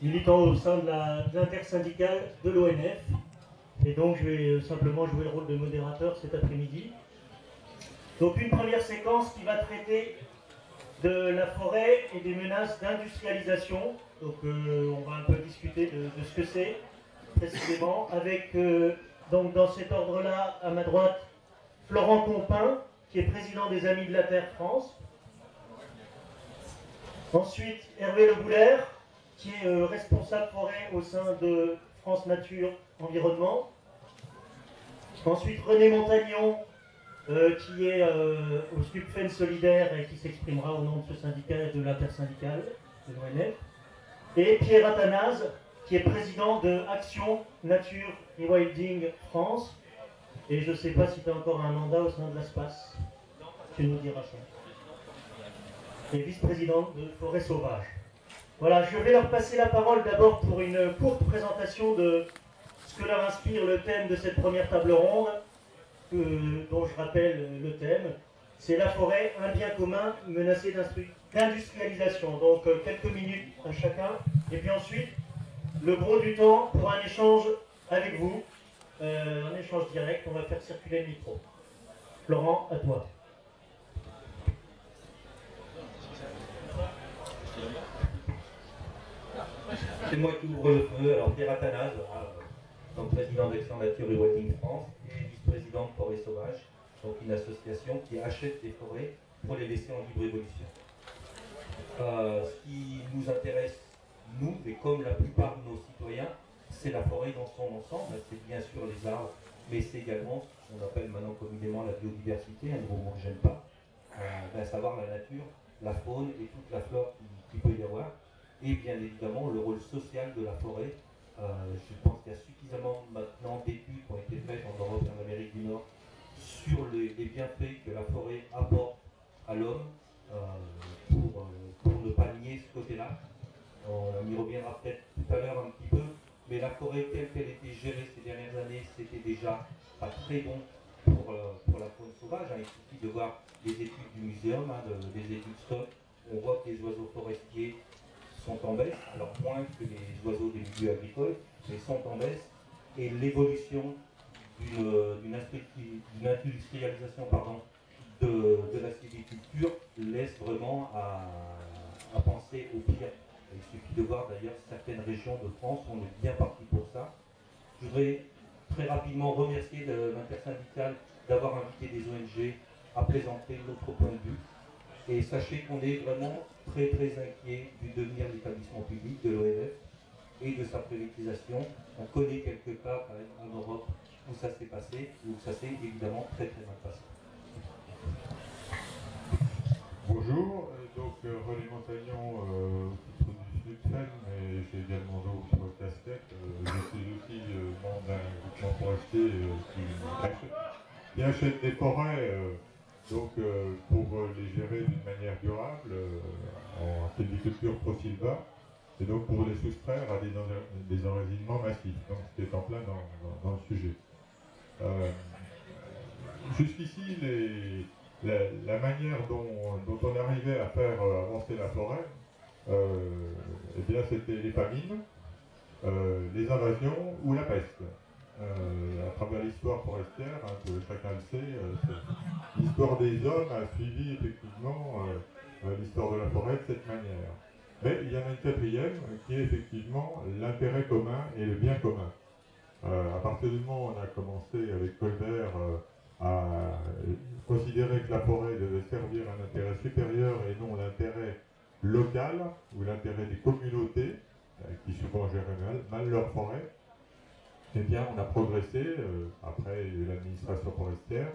militant au sein de l'intersyndicale de l'ONF. Et donc je vais simplement jouer le rôle de modérateur cet après-midi. Donc une première séquence qui va traiter de la forêt et des menaces d'industrialisation. Donc euh, on va un peu discuter de, ce que c'est précisément, avec euh, donc dans cet ordre-là, à ma droite, Florent Compin, qui est président des Amis de la Terre France. Ensuite, Hervé Le Boulaire, qui est euh, responsable forêt au sein de France Nature Environnement. Ensuite, René Montagnon, euh, qui est euh, au SNUPFEN solidaire et qui s'exprimera au nom de ce syndicat et de l'intersyndicale de l'ONF. Et Pierre Athanase, qui est président de Action Nature Rewilding France. Et je ne sais pas si tu as encore un mandat au sein de l'espace. Tu nous diras ça. Et vice-président de Forêt Sauvage. Voilà, je vais leur passer la parole d'abord pour une courte présentation de ce que leur inspire le thème de cette première table ronde dont je rappelle le thème, c'est la forêt, un bien commun menacé d'industrialisation. Donc euh, quelques minutes à chacun. Et puis ensuite, le gros du temps pour un échange avec vous, euh, un échange direct. On va faire circuler le micro. Laurent, à toi. C'est moi qui ouvre le feu. Alors Pierre Athanase, comme président d'Action Nature et Wetting France et vice-président de Forêt Sauvage, donc une association qui achète des forêts pour les laisser en libre évolution. Euh, ce qui nous intéresse, nous, et comme la plupart de nos citoyens, c'est la forêt dans son ensemble. C'est bien sûr les arbres, mais c'est également ce qu'on appelle maintenant communément la biodiversité, un nouveau mot que j'aime pas, euh, à savoir la nature, la faune et toute la flore qui peut y avoir. Et bien évidemment le rôle social de la forêt euh, je pense qu'il y a suffisamment maintenant d'études qui ont été faites en Europe et en Amérique du Nord sur les, bienfaits que la forêt apporte à l'homme euh, pour, euh, pour, ne pas nier ce côté-là. On y reviendra peut-être tout à l'heure un petit peu, mais la forêt telle qu'elle était gérée ces dernières années, c'était déjà pas très bon pour, pour la faune sauvage. Hein. Il suffit de voir les études du muséum, hein, des études stock. On voit que les oiseaux forestiers sont en baisse, alors moins que les oiseaux des milieux agricoles, mais sont en baisse, et l'évolution d'une industrialisation pardon, de, la sylviculture laisse vraiment à, penser au pire. Il suffit de voir d'ailleurs certaines régions de France, on est bien parti pour ça. Je voudrais très rapidement remercier l'intersyndicale d'avoir invité des ONG à présenter notre point de vue. Et sachez qu'on est vraiment très très inquiet du devenir de l'établissement public de l'ONF et de sa privatisation. On connaît quelques cas en Europe où ça s'est passé, où ça s'est évidemment très très mal passé. Bonjour, euh, donc euh, René Montagnon, euh, titre du SNUPFEN, mais j'ai également d'autres casquettes. Euh, je suis aussi membre d'un groupement forestier qui, achète des forêts donc euh, pour euh, les gérer d'une manière durable euh, en sylviculture pro-silva, et donc pour les soustraire à des, des enracinements massifs, donc est en plein dans, le sujet. Jusqu'ici, la, manière dont, on arrivait à faire avancer la forêt, eh bien c'était les famines, les invasions ou la peste. Euh, à travers l'histoire forestière, hein, que chacun le sait, euh, l'histoire des hommes a suivi effectivement euh, l'histoire de la forêt de cette manière. Mais il y en a une quatrième qui est effectivement l'intérêt commun et le bien commun. à partir du moment où on a commencé avec Colbert à considérer que la forêt devait servir un intérêt supérieur et non l'intérêt local ou l'intérêt des communautés, qui souvent géraient mal leur forêt, eh bien, on a progressé euh, après l'administration forestière.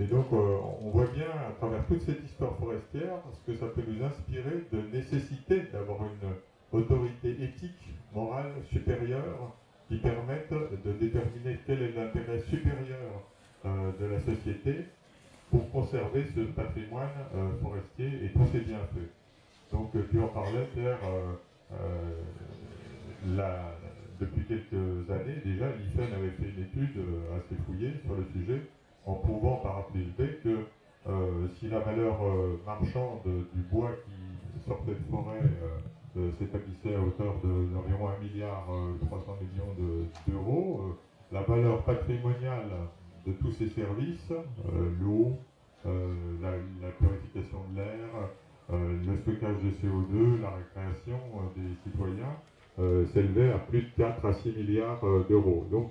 Et donc, euh, on voit bien à travers toute cette histoire forestière ce que ça peut nous inspirer de nécessité d'avoir une autorité éthique, morale supérieure qui permette de déterminer quel est l'intérêt supérieur euh, de la société pour conserver ce patrimoine forestier et tous ses bienfaits. Donc, tu en parlais, Pierre, la, depuis quelques années, déjà, l'IFEN avait fait une étude euh, assez fouillée sur le sujet, en prouvant par plus que euh, si la valeur euh, marchande du bois qui sortait de forêt s'établissait à hauteur d'environ 1 milliard 300 millions d'euros. la valeur patrimoniale de tous ces services, l'eau, la, purification de l'air, le stockage de CO2, la récréation des citoyens, s'élevait à plus de 4 à 6 milliards d'euros. Donc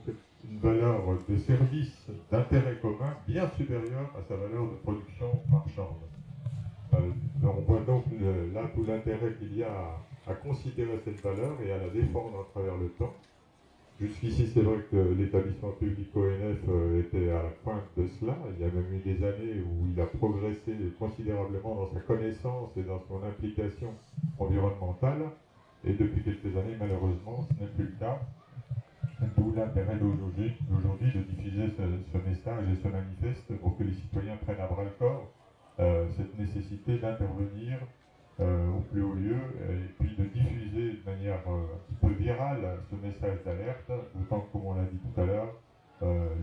une valeur de service d'intérêt commun bien supérieure à sa valeur de production marchande. Euh, on voit donc là tout l'intérêt qu'il y a à, considérer cette valeur et à la défendre à travers le temps. Jusqu'ici, c'est vrai que l'établissement public ONF euh, était à la pointe de cela. Il y a même eu des années où il a progressé considérablement dans sa connaissance et dans son implication environnementale. Et depuis quelques années, malheureusement, ce n'est plus le cas. D'où l'intérêt d'aujourd'hui de diffuser ce, message et ce manifeste pour que les citoyens prennent à bras le corps euh, cette nécessité d'intervenir euh, au plus haut lieu et puis de diffuser de manière euh, un petit peu virale ce message d'alerte, d'autant que, comme on l'a dit tout à l'heure,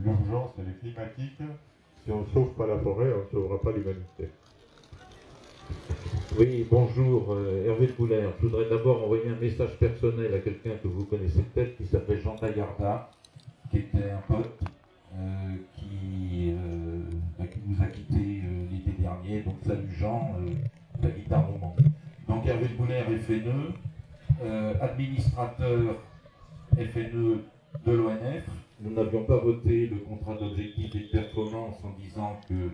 l'urgence est climatique. Si on ne sauve pas la forêt, on ne sauvera pas l'humanité. Oui, bonjour, euh, Hervé Couler. Je voudrais d'abord envoyer un message personnel à quelqu'un que vous connaissez peut-être, qui s'appelle Jean Taillarda, qui était un pote, euh, qui, euh, bah, qui, nous a quittés l'été dernier. Donc salut Jean, la guitare moment. Donc Hervé Couler, FNE, administrateur FNE de l'ONF. Nous n'avions pas voté le contrat d'objectif et de performance en disant que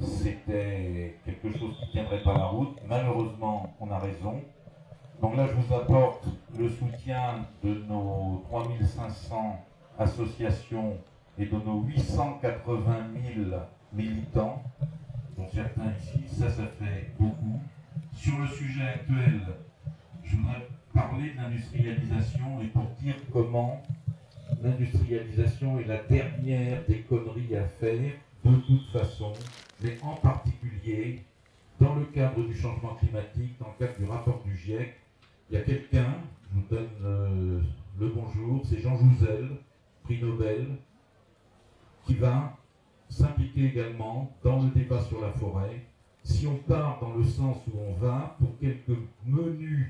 c'était quelque chose qui ne tiendrait pas la route. Malheureusement, on a raison. Donc là, je vous apporte le soutien de nos 3500 associations et de nos 880 000 militants, dont certains ici, ça, ça fait beaucoup. Sur le sujet actuel, je voudrais parler de l'industrialisation et pour dire comment l'industrialisation est la dernière des conneries à faire de toute façon, mais en particulier dans le cadre du changement climatique, dans le cadre du rapport du GIEC, il y a quelqu'un, je vous donne euh, le bonjour, c'est Jean Jouzel, prix Nobel, qui va s'impliquer également dans le débat sur la forêt. Si on part dans le sens où on va, pour quelques menus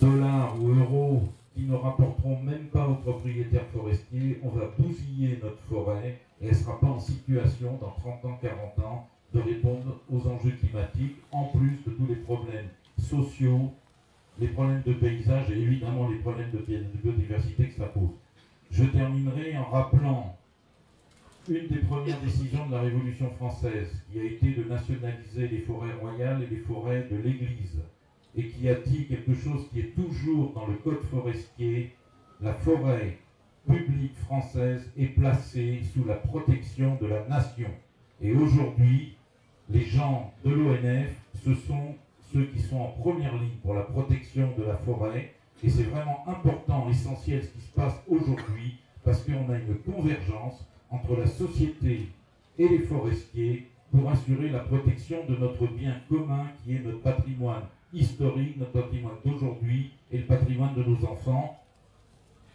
dollars ou euros qui ne rapporteront même pas aux propriétaires forestiers, on va bousiller notre forêt et elle ne sera pas en situation dans 30 ans, 40 ans de répondre aux enjeux climatiques, en plus de tous les problèmes sociaux, les problèmes de paysage et évidemment les problèmes de biodiversité que ça pose. Je terminerai en rappelant une des premières décisions de la Révolution française, qui a été de nationaliser les forêts royales et les forêts de l'Église et qui a dit quelque chose qui est toujours dans le code forestier, la forêt publique française est placée sous la protection de la nation. Et aujourd'hui, les gens de l'ONF, ce sont ceux qui sont en première ligne pour la protection de la forêt. Et c'est vraiment important, essentiel ce qui se passe aujourd'hui, parce qu'on a une convergence entre la société et les forestiers pour assurer la protection de notre bien commun qui est notre patrimoine historique, notre patrimoine d'aujourd'hui et le patrimoine de nos enfants,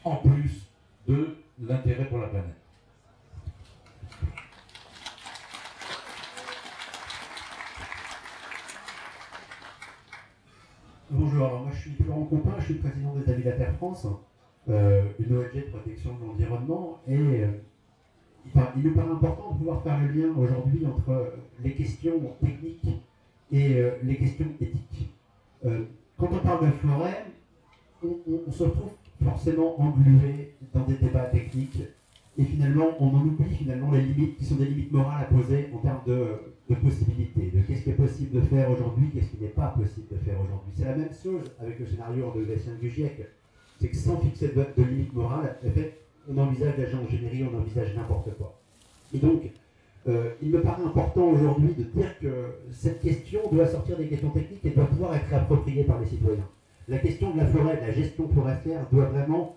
en plus de l'intérêt pour la planète. Bonjour, alors moi je suis Florent Compin, je suis président des Amis de la Terre France, euh, une ONG de protection de l'environnement, et euh, il, nous paraît important de pouvoir faire le lien aujourd'hui entre les questions techniques et euh, les questions éthiques. Euh, quand on parle de forêt, on, se retrouve forcément englué dans des débats techniques et finalement on en oublie finalement les limites qui sont des limites morales à poser en termes de, possibilités, de qu'est-ce qui est possible de faire aujourd'hui, qu'est-ce qui n'est pas possible de faire aujourd'hui. C'est la même chose avec le scénario en degré du GIEC, c'est que sans fixer de, de limites morales, en fait, on envisage la géoingénierie, on envisage n'importe quoi. Et donc, euh, il me paraît important aujourd'hui de dire que cette question doit sortir des questions techniques et doit pouvoir être appropriée par les citoyens. La question de la forêt, de la gestion forestière doit vraiment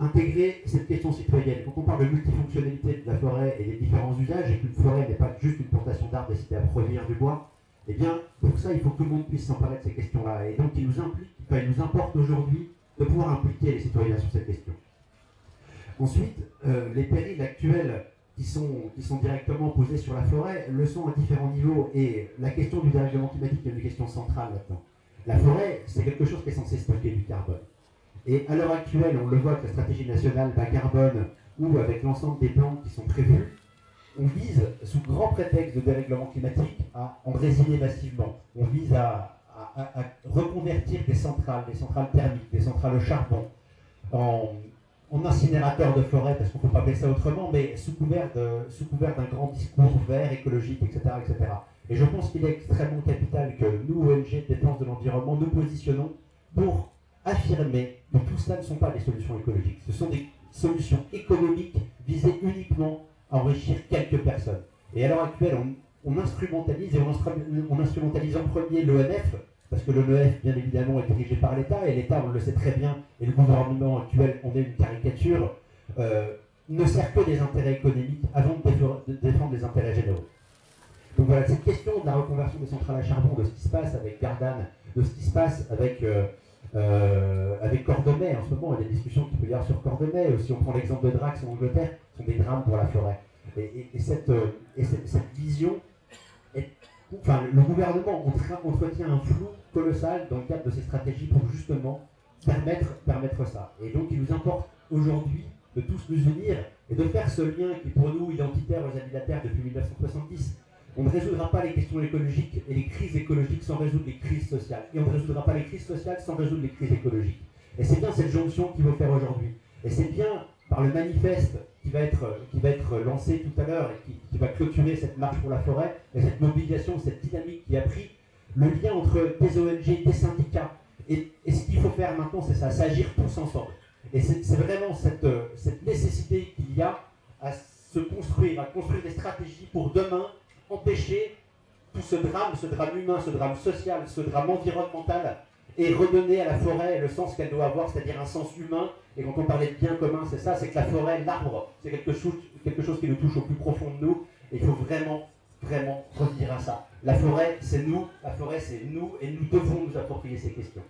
intégrer cette question citoyenne. Quand on parle de multifonctionnalité de la forêt et des différents usages, et qu'une forêt n'est pas juste une plantation d'arbres destinée à produire du bois, eh bien, pour ça, il faut que tout le monde puisse s'emparer de ces questions-là. Et donc, il nous implique, il nous importe aujourd'hui de pouvoir impliquer les citoyens sur cette question. Ensuite, euh, les périls actuels qui sont, qui sont directement posés sur la forêt le sont à différents niveaux. Et la question du dérèglement climatique est une question centrale maintenant. La forêt, c'est quelque chose qui est censé stocker du carbone. Et à l'heure actuelle, on le voit avec la stratégie nationale bas carbone ou avec l'ensemble des plans qui sont prévus, on vise, sous grand prétexte de dérèglement climatique, à en résiner massivement. On vise à, reconvertir des centrales, des centrales thermiques, des centrales au charbon, en, incinérateurs de forêt, parce qu'on ne peut pas appeler ça autrement, mais sous couvert, d'un grand discours vert, écologique, etc. etc. Et je pense qu'il est extrêmement capital que nous, ONG Défense de l'Environnement, nous positionnons pour affirmer que tout cela ne sont pas des solutions écologiques. Ce sont des solutions économiques visées uniquement à enrichir quelques personnes. Et à l'heure actuelle, on, instrumentalise et on, instrumentalise en premier l'ONF, parce que l'ONF, bien évidemment, est dirigé par l'État, et l'État, on le sait très bien, et le gouvernement actuel, on est une caricature, euh, ne sert que des intérêts économiques avant de défendre les intérêts généraux. Donc voilà, cette question de la reconversion des centrales à charbon, de ce qui se passe avec Gardanne, de ce qui se passe avec, euh, euh, Cordemais en ce moment, il y a des discussions qui peut y avoir sur Cordemais, si on prend l'exemple de Drax en Angleterre, sont des drames pour la forêt. Et, cette, euh, cette, vision, enfin, le gouvernement entretient un flou colossal dans le cadre de ses stratégies pour justement permettre, ça. Et donc il nous importe aujourd'hui de tous nous unir et de faire ce lien qui est pour nous identitaire aux habits de la Terre depuis 1970 on ne résoudra pas les questions écologiques et les crises écologiques sans résoudre les crises sociales. Et on ne résoudra pas les crises sociales sans résoudre les crises écologiques. Et c'est bien cette jonction qu'il faut faire aujourd'hui. Et c'est bien par le manifeste qui va être, lancé tout à l'heure et qui, va clôturer cette marche pour la forêt, et cette mobilisation, cette dynamique qui a pris le lien entre des ONG, des syndicats. Et, ce qu'il faut faire maintenant, c'est ça, s'agir tous ensemble. Et c'est vraiment cette nécessité qu'il y a à se construire, à construire des stratégies pour demain empêcher tout ce drame, ce drame humain, ce drame social, ce drame environnemental, et redonner à la forêt le sens qu'elle doit avoir, c'est-à-dire un sens humain. Et quand on parlait de bien commun, c'est ça, c'est que la forêt, l'arbre, c'est quelque chose, qui nous touche au plus profond de nous. Et il faut vraiment, vraiment revenir à ça. La forêt, c'est nous, la forêt, c'est nous, et nous devons nous approprier ces questions.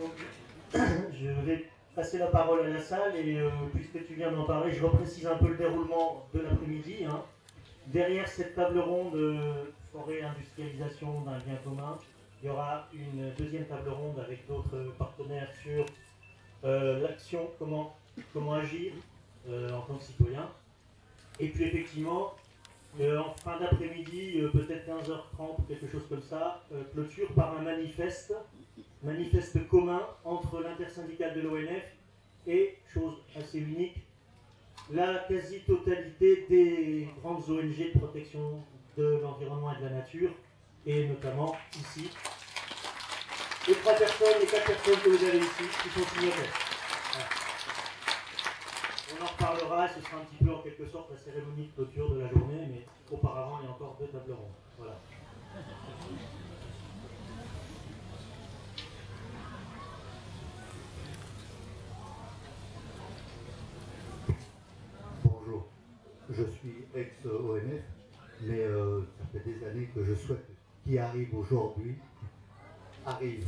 je vais passer la parole à la salle et euh, puisque tu viens d'en parler, je reprécise un peu le déroulement de l'après-midi. Hein. Derrière cette table ronde euh, forêt industrialisation d'un bien commun, il y aura une deuxième table ronde avec d'autres partenaires sur euh, l'action, comment, comment agir en tant que citoyen. Et puis effectivement, en fin d'après-midi, peut-être 15h30, quelque chose comme ça, clôture par un manifeste manifeste commun entre l'intersyndicale de l'ONF et, chose assez unique, la quasi-totalité des grandes ONG de protection de l'environnement et de la nature, et notamment ici, les trois personnes, les quatre personnes que vous avez ici, qui sont signataires. On en reparlera, ce sera un petit peu en quelque sorte la cérémonie de clôture de la journée, mais auparavant, il y a encore deux tables rondes. Voilà. je suis ex-ONF, mais euh, ça fait des années que je souhaite qui arrive aujourd'hui arrive.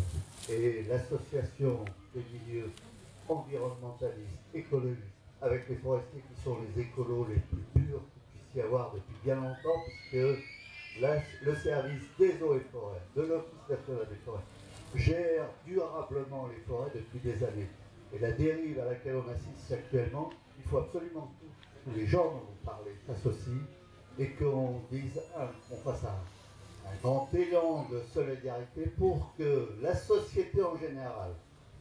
Et l'association des milieux environnementalistes, écologistes, avec les forestiers qui sont les écolos les plus purs qu'il puisse y avoir depuis bien longtemps, puisque le service des eaux et forêts, de l'Office national des forêts, gère durablement les forêts depuis des années. Et la dérive à laquelle on assiste actuellement, il faut absolument tout les gens dont vous parlez s'associent et qu'on dise, qu'on fasse un, un, grand élan de solidarité pour que la société en général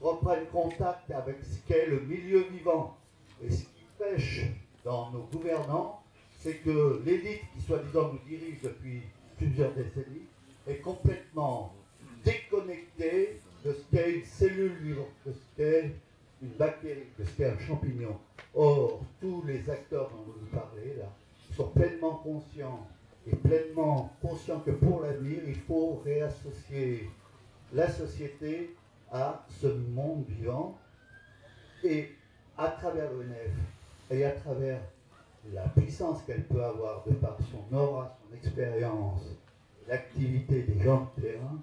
reprenne contact avec ce qu'est le milieu vivant. Et ce qui pêche dans nos gouvernants, c'est que l'élite qui soi-disant nous dirige depuis plusieurs décennies est complètement déconnectée de ce qu'est une cellule vivante, de ce qu'est une bactérie, de ce qu'est un champignon. Or, tous les acteurs dont vous parlez là sont pleinement conscients et pleinement conscients que pour l'avenir, il faut réassocier la société à ce monde vivant et à travers l'ONF et à travers la puissance qu'elle peut avoir de par son aura, son expérience, l'activité des gens de terrain,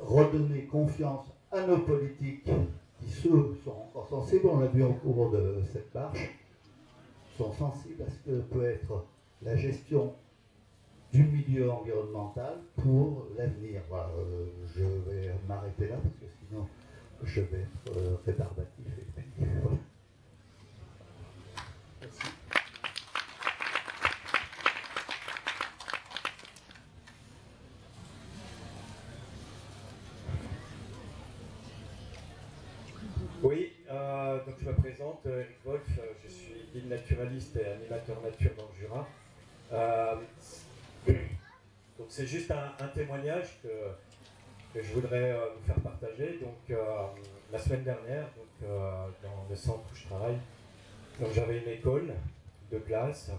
redonner confiance à nos politiques qui ceux sont encore sensibles, on l'a vu en cours de cette marche, sont sensibles à ce que peut être la gestion du milieu environnemental pour l'avenir. Euh, je vais m'arrêter là parce que sinon je vais être euh, rébarbatif. Et voilà. Merci. Oui, euh, donc je me euh, euh, je suis guide naturaliste et animateur nature dans le Jura. Euh, donc c'est juste un, témoignage que, je voudrais vous faire partager. Donc la semaine dernière, dans le centre où je travaille, j'avais une école de classe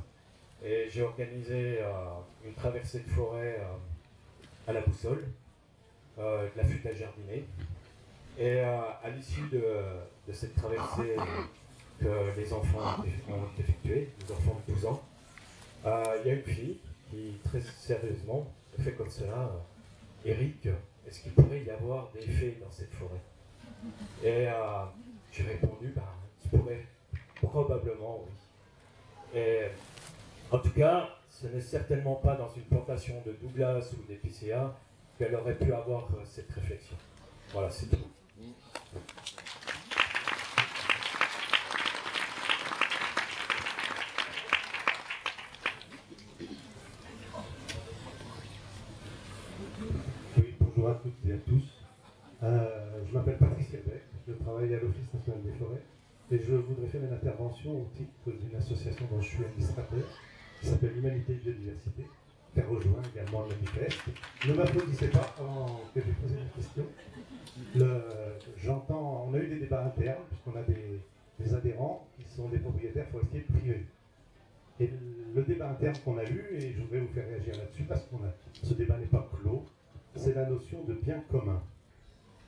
et j'ai organisé une traversée de forêt à la boussole, de la futaie à jardiner. Et à l'issue de cette traversée que les enfants ont eff- ont effectuée, les enfants de 12 ans, euh, il y a une fille qui, très sérieusement, me fait comme cela euh, Eric, est-ce qu'il pourrait y avoir des fées dans cette forêt? Et euh, j'ai répondu ben, il pourrait probablement, oui. Et en tout cas, ce n'est certainement pas dans une plantation de Douglas ou d'épicéa qu'elle aurait pu avoir cette réflexion. Voilà, c'est tout. Oui, bonjour à toutes et à tous. Euh, je m'appelle Patrice Lebec, je travaille à l'Office national des forêts et je voudrais faire une intervention au titre d'une association dont je suis administrateur qui s'appelle Humanité et Biodiversité, qui a rejoint également le manifeste. Ne m'applaudissez pas avant que j'ai posé une question. J'entends, on a eu des débats internes puisqu'on a des, des adhérents qui sont des propriétaires forestiers privés. Et le débat interne qu'on a eu, et je voudrais vous faire réagir là-dessus parce que ce débat n'est pas c'est la notion de bien commun.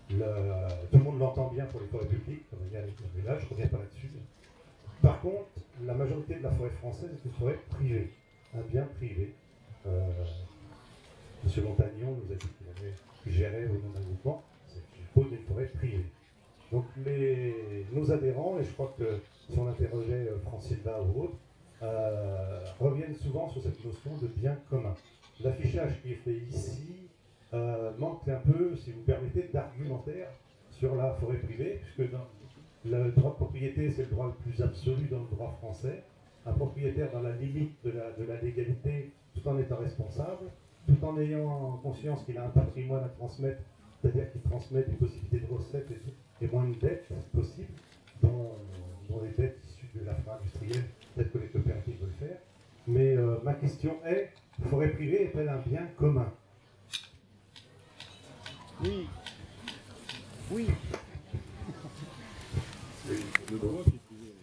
Tout le monde l'entend bien pour les forêts publiques, comme il y a avec le village, je ne reviens pas là-dessus. Par contre, la majorité de la forêt française est une forêt privée, un bien privé. Euh, Monsieur Montagnon nous a dit qu'il avait géré au nom d'un groupement, c'est une pose d'une forêt privée. Donc nos adhérents, et je crois que si on interrogeait euh, Franck Silva ou autre, euh, reviennent souvent sur cette notion de bien commun. L'affichage qui est fait ici euh, manque un peu, si vous permettez, d'argumentaire sur la forêt privée, puisque le droit de propriété, c'est le droit le plus absolu dans le droit français. Un propriétaire dans la limite de la, légalité, tout en étant responsable, tout en ayant conscience qu'il a un patrimoine à transmettre, c'est-à-dire qu'il transmet des possibilités de recettes et, et moins de dettes possibles, dont, dont les dettes issues de la fin industrielle, peut-être que les coopératives veulent faire. Mais euh, ma question est, forêt privée est-elle un bien commun? Oui. Oui.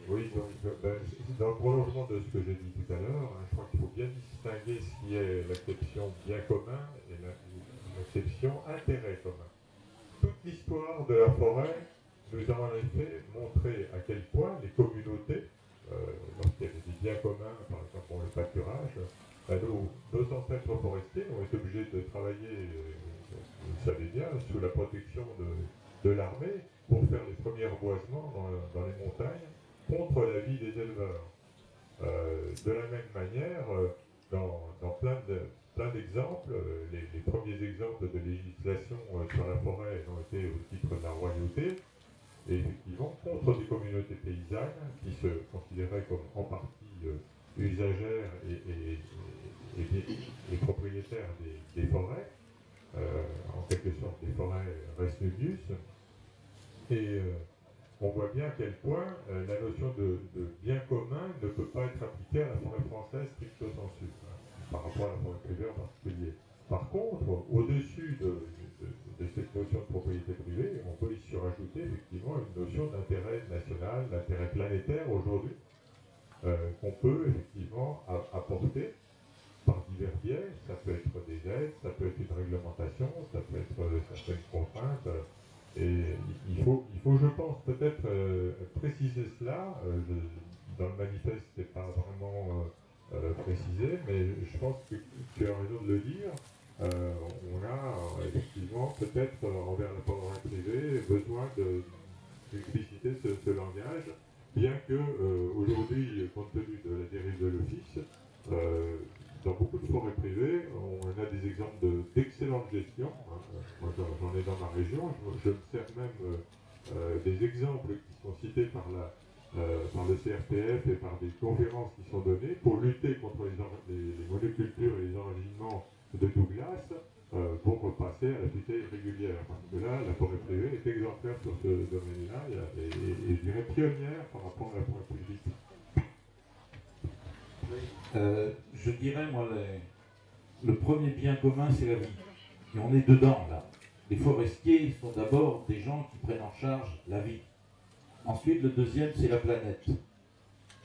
Oui, donc, ben, dans le prolongement de ce que j'ai dit tout à l'heure, hein, je crois qu'il faut bien distinguer ce qui est l'acception bien commun et la- l'acception intérêt commun. Toute l'histoire de la forêt nous a en effet montré à quel point les communautés, euh, lorsqu'il y avait des biens communs, par exemple pour le pâturage, ben, nos, nos ancêtres forestiers ont été obligés de travailler, euh, vous le savez bien, sous la protection de, de l'armée pour faire les premiers reboisements dans, les montagnes contre la vie des éleveurs. Euh, de la même manière, euh, dans, plein de- plein d'exemples, euh, les, premiers exemples de législation sur la forêt ont été au titre de la royauté, et effectivement contre des communautés paysannes qui se considéraient comme en partie usagères et, et- propriétaires des, forêts, en quelque sorte des forêts res nubius. Et euh, on voit bien à quel point euh, la notion de, bien commun ne peut pas être appliquée à la forêt française stricto sensu, hein, par rapport à la forêt privée en particulier. Par contre, au-dessus de, cette notion de propriété privée, on peut y surajouter effectivement une notion d'intérêt national, d'intérêt planétaire aujourd'hui, euh, qu'on peut effectivement apporter par divers biais. Ça peut être des aides, ça peut être une réglementation, ça peut être euh, certaines contraintes. euh, et il faut, il faut, je pense, peut-être euh, préciser cela. Dans le manifeste, ce n'est pas vraiment précisé, mais je pense que tu as raison de le dire. On a effectivement, peut-être envers la forêt privée, besoin de- d'expliciter ce, ce langage, bien que aujourd'hui, compte tenu de la privée, on a des exemples d'excellente gestion. Moi, j'en ai dans ma région. Je, me sers même des exemples qui sont cités par, la, par le CRPF et par des conférences qui sont données pour lutter contre les, les, les monocultures et les enracinements de Douglas euh, pour repasser à la tutelle régulière. Parce que là, la forêt privée est exemplaire sur ce domaine-là et, je dirais pionnière par rapport à la forêt publique. Euh, je dirais, moi, le premier bien commun, c'est la vie. Et on est dedans, là. Les forestiers sont d'abord des gens qui prennent en charge la vie. Ensuite, le deuxième, c'est la planète.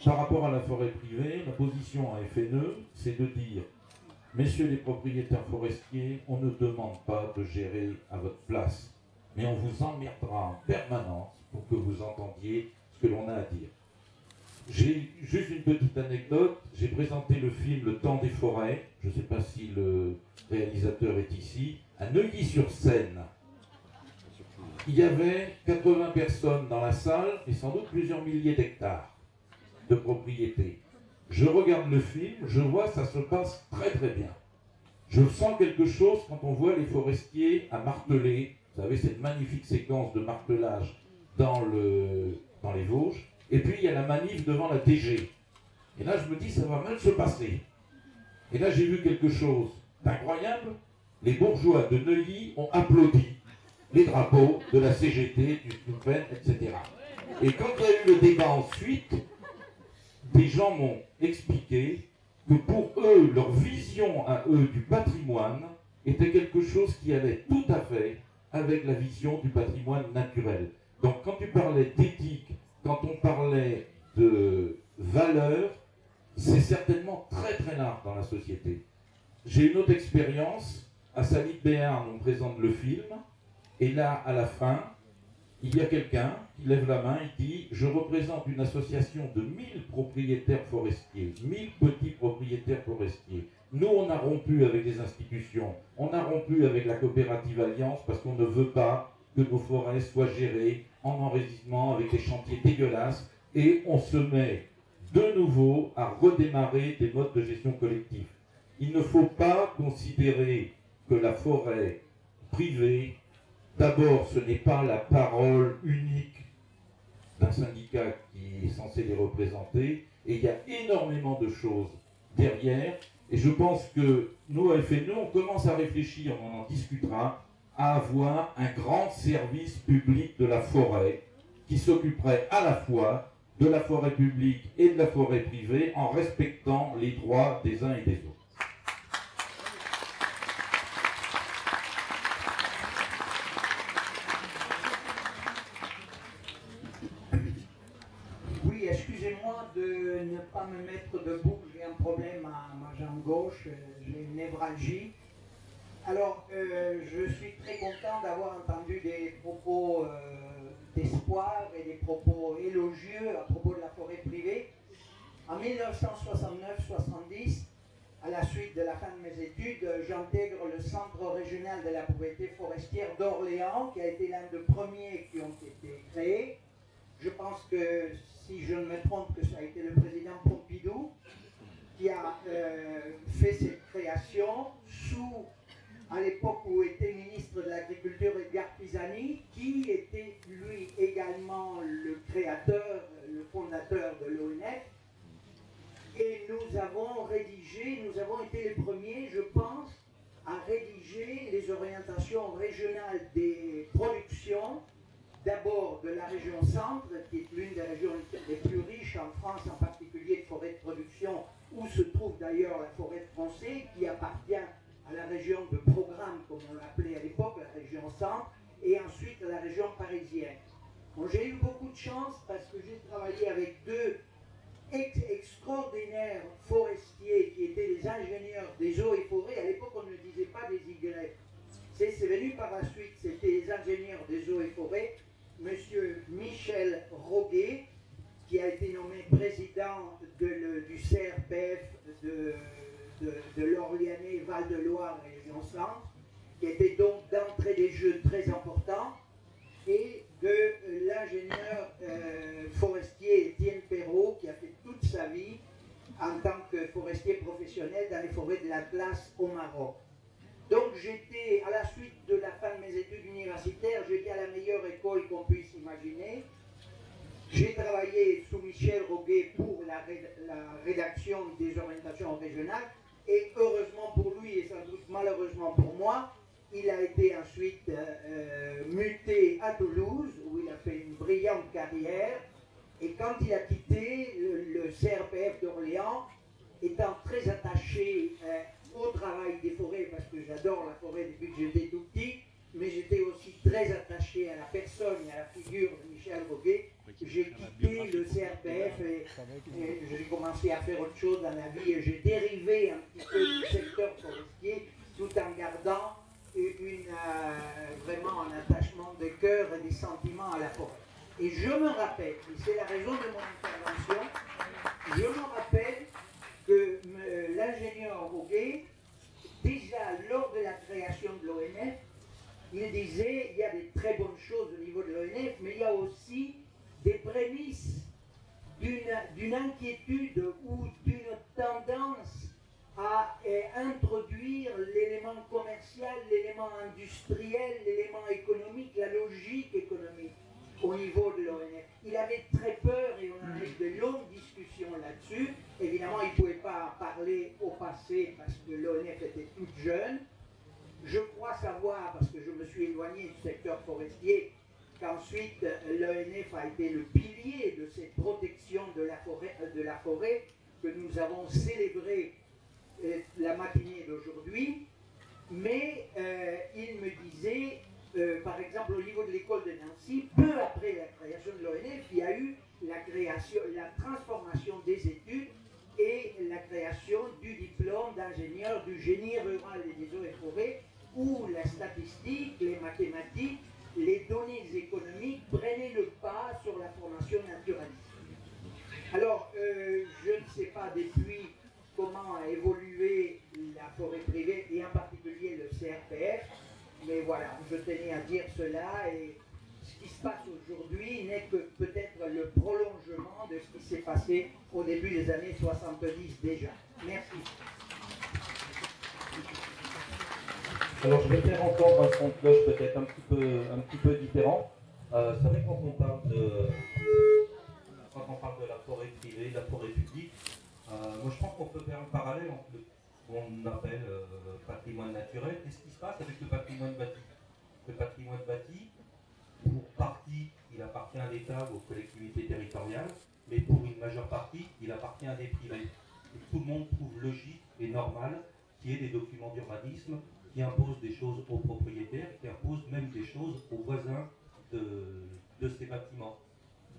Par rapport à la forêt privée, la position à FNE, c'est de dire Messieurs les propriétaires forestiers, on ne demande pas de gérer à votre place, mais on vous emmerdera en permanence pour que vous entendiez ce que l'on a à dire. J'ai juste une petite anecdote. J'ai présenté le film Le temps des forêts. Je ne sais pas si le réalisateur est ici. À Neuilly-sur-Seine. Il y avait 80 personnes dans la salle et sans doute plusieurs milliers d'hectares de propriétés je regarde le film, je vois ça se passe très très bien. Je sens quelque chose quand on voit les forestiers à marteler, vous savez, cette magnifique séquence de martelage dans, le, dans les Vosges, et puis il y a la manif devant la DG. Et là, je me dis, ça va mal se passer. Et là, j'ai vu quelque chose d'incroyable. Les bourgeois de Neuilly ont applaudi les drapeaux de la CGT, du Stupen, etc. Et quand il y a eu le débat ensuite, des gens m'ont expliqué que pour eux, leur vision à eux du patrimoine était quelque chose qui allait tout à fait avec la vision du patrimoine naturel. Donc quand tu parlais d'éthique, quand on parlait de valeur, c'est certainement très très large dans la société. J'ai une autre expérience, à Salit Béarn, on présente le film, et là, à la fin, il y a quelqu'un qui lève la main et dit Je représente une association de 1000 propriétaires forestiers, 1000 petits propriétaires forestiers. Nous, on a rompu avec les institutions, on a rompu avec la coopérative Alliance parce qu'on ne veut pas que nos forêts soient gérées en enregistrement avec des chantiers dégueulasses et on se met de nouveau à redémarrer des modes de gestion collectifs. Il ne faut pas considérer que la forêt privée D'abord, ce n'est pas la parole unique d'un syndicat qui est censé les représenter, et il y a énormément de choses derrière, et je pense que nous, à FNE, on commence à réfléchir, on en discutera, à avoir un grand service public de la forêt qui s'occuperait à la fois de la forêt publique et de la forêt privée en respectant les droits des uns et des autres. me mettre debout, j'ai un problème à ma jambe gauche, euh, j'ai une névralgie. Alors, euh, je suis très content d'avoir entendu des propos euh, d'espoir et des propos élogieux à propos de la forêt privée. En 1969-70, à la suite de la fin de mes études, j'intègre le Centre régional de la propriété forestière d'Orléans, qui a été l'un des premiers qui ont été créés. Je pense que si je ne me trompe, que ça a été le président Pompidou qui a euh, fait cette création sous, à l'époque où était ministre de l'Agriculture et de l'Artisanat, qui était lui également le créateur, le fondateur de l'ONF. Et nous avons rédigé, nous avons été les premiers, je pense, à rédiger les orientations régionales des productions d'abord de la région centre, qui est l'une des régions les plus riches en France, en particulier de forêt de production, où se trouve d'ailleurs la forêt de Français, qui appartient à la région de programme, comme on l'appelait à l'époque, la région centre, et ensuite à la région parisienne. j'ai eu beaucoup de chance parce que j'ai travaillé avec deux extraordinaires forestiers qui étaient les ingénieurs des eaux et forêts. À l'époque, on ne disait pas des Y. C'est venu par la suite, c'était les ingénieurs des eaux et forêts Qui était donc d'entrée des jeux très important, et de l'ingénieur euh, forestier Étienne Perrault, qui a fait toute sa vie en tant que forestier professionnel dans les forêts de l'Atlas au Maroc. Donc j'étais, à la suite de la fin de mes études universitaires, j'étais à la meilleure école qu'on puisse imaginer. J'ai travaillé sous Michel Roguet pour la, rédaction des orientations régionales et heureusement pour lui et sans doute malheureusement pour moi, il a été ensuite euh, euh, muté à Toulouse où il a fait une brillante carrière et quand il a quitté le, CRPF d'Orléans, étant très attaché euh, au travail des forêts, parce que j'adore la forêt depuis que j'étais tout petit, mais j'étais aussi très attaché à la personne et à la figure de Michel Roguet. J'ai quitté le CRPF et, j'ai commencé à faire autre chose dans la vie et j'ai dérivé un petit peu du secteur forestier tout en gardant une, euh, vraiment un attachement de cœur et des sentiments à la forêt. Et je me rappelle, et c'est la raison de mon intervention, je me rappelle que euh, l'ingénieur Roguet, déjà lors de la création de l'ONF, il disait il y a des très bonnes choses au niveau de l'ONF, mais il y a aussi des prémices d'une inquiétude ou d'une tendance à euh, introduire l'élément commercial, l'élément industriel, l'élément économique, la logique économique au niveau de l'ONF. Il avait très peur et on a eu de longues discussions là-dessus. Évidemment, il ne pouvait pas parler au passé parce que l'ONF était toute jeune. Je crois savoir, parce que je me suis éloigné du secteur forestier, qu'ensuite l'ONF a été le pilier de cette protection de la forêt, forêt que nous avons célébré euh, la matinée d'aujourd'hui. Mais euh, il me disait, euh, par exemple, au niveau de l'école de Nancy, peu après la création de l'ONF, il y a eu la création, la transformation des études et la création du diplôme d'ingénieur du génie rural et des eaux et forêts, où la statistique, les mathématiques, les données économiques prenaient le pas sur la formation naturaliste. Alors, euh, je ne sais pas depuis comment a évolué la forêt privée et en particulier le CRPF, mais voilà, je tenais à dire cela et ce qui se passe aujourd'hui n'est que peut-être le prolongement de ce qui s'est passé au début des années 70 déjà. Merci. Alors je vais faire entendre un son de cloche peut-être un petit peu, un petit peu différent. Euh, c'est vrai quand on parle de quand on parle de la forêt privée, de la forêt publique, euh, moi je pense qu'on peut faire un parallèle entre le qu'on appelle euh, patrimoine naturel. Qu'est-ce qui se passe avec le patrimoine bâti? Le patrimoine bâti, pour partie, il appartient à l'État ou aux collectivités territoriales, mais pour une majeure partie, il appartient à des privés. Et tout le monde trouve logique et normal qu'il y ait des documents d'urbanisme qui imposent des choses aux propriétaires, qui imposent même des choses aux voisins de, de ces bâtiments.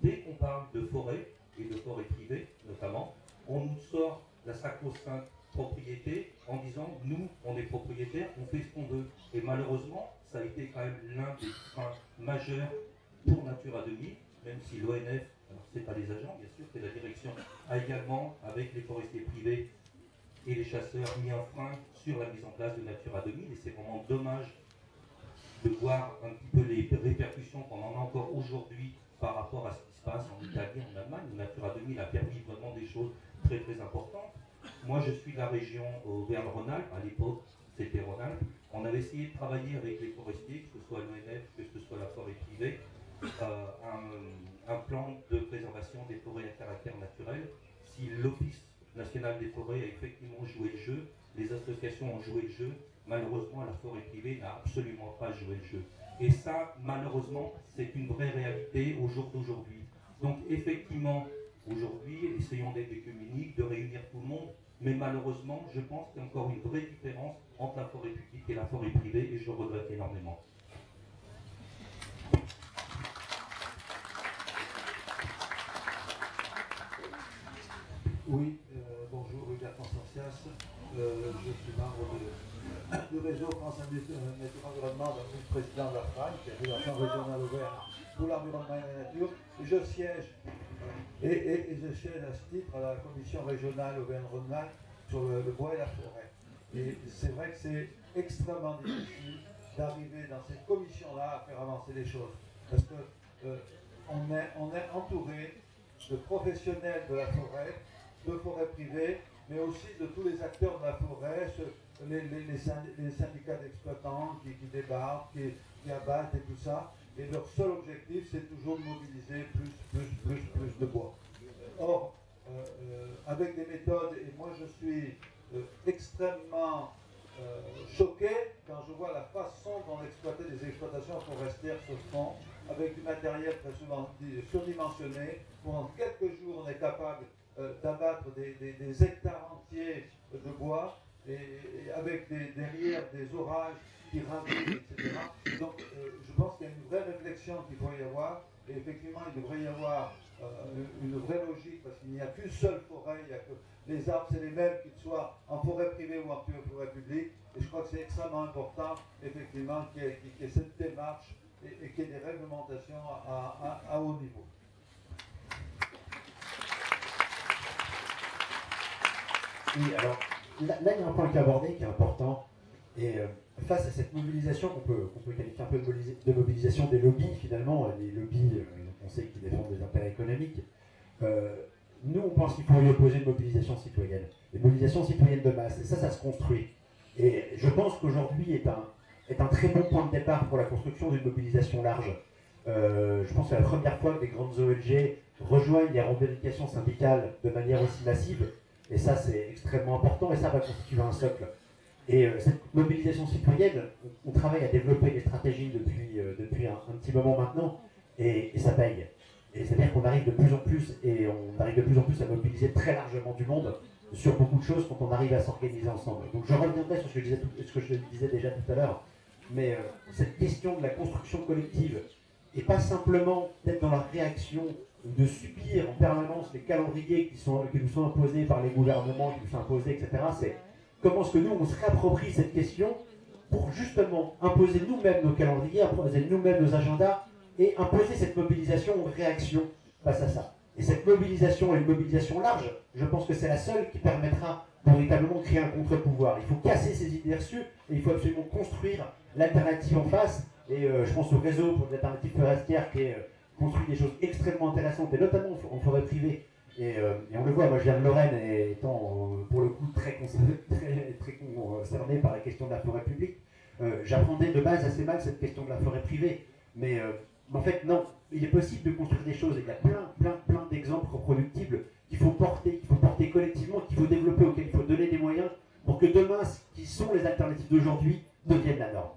Dès qu'on parle de forêt, et de forêt privée notamment, on nous sort la sacro-sainte propriété en disant nous, on est propriétaire, on fait ce qu'on veut. Et malheureusement, ça a été quand même l'un des freins majeurs pour Natura 2000, même si l'ONF, alors c'est pas les agents bien sûr, c'est la direction, a également, avec les forestiers privés et les chasseurs, mis un frein sur la mise en place de Natura 2000. Et c'est vraiment dommage de voir un petit peu les répercussions qu'on en a encore aujourd'hui par rapport à ce qui se passe en Italie, en Allemagne, où Natura 2000 a permis vraiment des choses très très importantes. Moi, je suis de la région Auvergne-Rhône-Alpes. À l'époque, c'était Rhône-Alpes. On avait essayé de travailler avec les forestiers, que ce soit l'ONF, que ce soit la forêt privée, euh, un, plan de préservation des forêts à caractère naturel. Si l'Office national des forêts a effectivement joué le jeu, les associations ont joué le jeu, malheureusement, la forêt privée n'a absolument pas joué le jeu. Et ça, malheureusement, c'est une vraie réalité au jour d'aujourd'hui. Donc, effectivement, aujourd'hui, essayons d'être écuméniques, de réunir tout le monde, mais malheureusement, je pense qu'il y a encore une vraie différence entre la forêt publique et la forêt privée, et je regrette énormément. Oui, euh, bonjour, Hubert Consorcias. Euh, je suis membre du réseau France Nature Environnement, donc président de la FRAI, qui est la régionale ouverte pour l'environnement et la nature. Je siège et, je siège à ce titre à la commission régionale Auvergne-Rhône-Alpes sur le, bois et la forêt. Et c'est vrai que c'est extrêmement difficile d'arriver dans cette commission-là à faire avancer les choses. Parce qu'on euh, est, on est entouré de professionnels de la forêt de forêt privée, mais aussi de tous les acteurs de la forêt, les, syndicats d'exploitants qui, débarquent, qui, abattent et tout ça. Et leur seul objectif, c'est toujours de mobiliser plus, plus, plus, plus de bois. Or, euh, euh, avec des méthodes, et moi je suis euh, extrêmement choqué quand je vois la façon dont exploiter des exploitations forestières se font, avec du matériel très souvent surdimensionné, où en quelques jours on est capable d'abattre des, hectares entiers de bois, et, avec des, derrière des orages qui ravissent, etc. Donc je pense qu'il y a une vraie réflexion qu'il faut y avoir, et effectivement il devrait y avoir euh, une vraie logique, parce qu'il n'y a qu'une seule forêt, il y a que les arbres, c'est les mêmes, qu'ils soient en forêt privée ou en forêt publique. Et je crois que c'est extrêmement important, effectivement, qu'il y, ait cette démarche et, qu'il y ait des réglementations à, haut niveau. Oui, alors là, il y a un point qui est abordé qui est important. Et euh, face à cette mobilisation qu'on peut, peut qualifier un peu de, mobilisation des lobbies, finalement, les lobbies euh, on sait qu'ils défendent des intérêts économiques. Euh, nous, on pense qu'il faut y opposer une mobilisation citoyenne, une mobilisation citoyenne de masse, et ça, ça se construit. Et je pense qu'aujourd'hui est un, est un très bon point de départ pour la construction d'une mobilisation large. Euh, je pense que c'est la première fois que des grandes ONG rejoignent les revendications syndicales de manière aussi massive, et ça, c'est extrêmement important, et ça va constituer un socle. Et euh, cette mobilisation citoyenne, on, travaille à développer des stratégies depuis, depuis un, petit moment maintenant, et, ça paye. Et c'est-à-dire qu'on arrive de plus en plus, et on arrive de plus en plus à mobiliser très largement du monde sur beaucoup de choses quand on arrive à s'organiser ensemble. Donc je reviendrai sur ce que je disais, ce que je disais déjà tout à l'heure, mais euh, cette question de la construction collective, et pas simplement d'être dans la réaction de subir en permanence les calendriers qui, nous sont imposés par les gouvernements, qui nous sont imposés, etc. C'est comment est-ce que nous, on se réapproprie cette question pour justement imposer nous-mêmes nos calendriers, imposer nous-mêmes nos agendas, et imposer cette mobilisation en réaction face à ça. Et cette mobilisation est une mobilisation large, je pense que c'est la seule qui permettra véritablement de créer un contre-pouvoir. Il faut casser ces idées reçues et il faut absolument construire l'alternative en face. Et euh, je pense au réseau pour l'alternative forestière qui est euh, construit des choses extrêmement intéressantes, et notamment en forêt privée. Euh, et, on le voit, moi je viens de Lorraine et étant pour le coup très, très, très concerné par la question de la forêt publique, j'apprenais de base assez mal cette question de la forêt privée. Mais en fait, non, il est possible de construire des choses. Il y a plein, plein, plein d'exemples reproductibles qu'il faut porter, qu'il faut porter collectivement, qu'il faut développer, auxquels il faut donner des moyens pour que demain, ce qui sont les alternatives d'aujourd'hui deviennent la norme.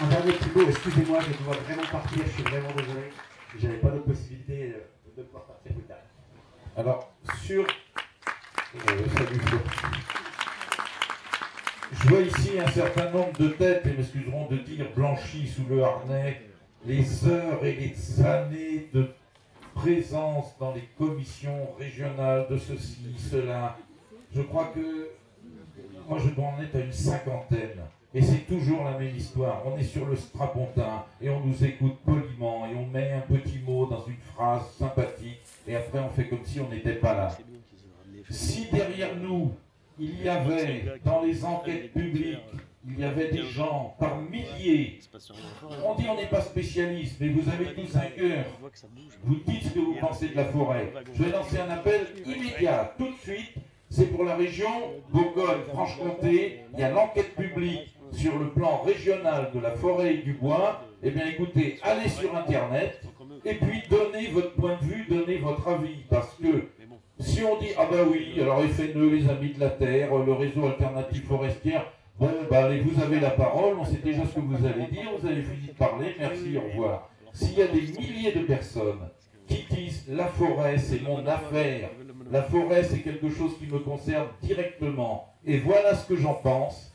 Un dernier petit mot, excusez-moi, je dois vraiment partir, je suis vraiment désolé. Je n'avais pas d'autre possibilité de pouvoir partir plus tard. Alors, sur. Euh, je vois ici un certain nombre de têtes, et m'excuseront de dire blanchies sous le harnais, les heures et les années de présence dans les commissions régionales de ceci, cela. Je crois que moi je dois en être à une cinquantaine. Et c'est toujours la même histoire. On est sur le strapontin et on nous écoute poliment et on met un petit mot dans une phrase sympathique et après on fait comme si on n'était pas là. Si derrière nous, il y avait dans les enquêtes publiques, il y avait des gens par milliers. On dit on n'est pas spécialiste, mais vous avez tous un cœur. Vous dites ce que vous pensez de la forêt. Je vais lancer un appel immédiat, tout de suite. C'est pour la région Bourgogne-Franche-Comté. Il y a l'enquête publique sur le plan régional de la forêt et du bois. Eh bien écoutez, allez sur Internet et puis donnez votre point de vue, donnez votre avis. Parce que si on dit, ah ben oui, alors FNE, les Amis de la Terre, le réseau alternatif forestière, bon, bah allez, vous avez la parole, on sait déjà ce que vous allez dire, vous avez fini de parler, merci, au revoir. S'il y a des milliers de personnes qui disent, la forêt, c'est mon affaire, la forêt, c'est quelque chose qui me concerne directement, et voilà ce que j'en pense,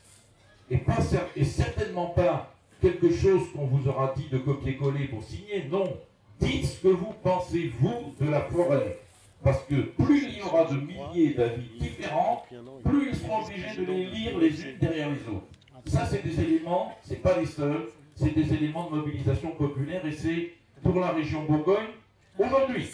et, pas, et certainement pas quelque chose qu'on vous aura dit de copier-coller pour signer, non. Dites ce que vous pensez, vous, de la forêt. Parce que plus il y aura de milliers d'avis différents, plus ils seront obligés de les lire les unes derrière les autres. Ça, c'est des éléments, c'est pas les seuls, c'est des éléments de mobilisation populaire et c'est pour la région Bourgogne aujourd'hui.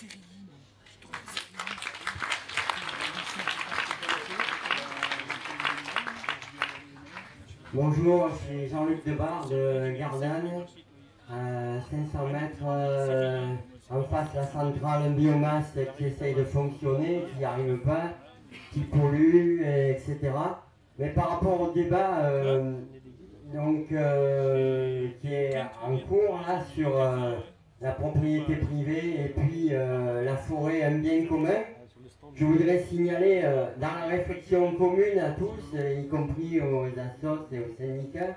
Bonjour, je suis Jean-Luc Debar de Gardanne, à 500 mètres euh, en face la centrale biomasse qui essaye de fonctionner, qui n'y arrive pas, qui pollue, etc. Mais par rapport au débat donc, qui est en cours là sur la propriété privée et puis la forêt, un bien commun, je voudrais signaler euh, dans la réflexion commune à tous, euh, y compris aux associations et aux syndicats,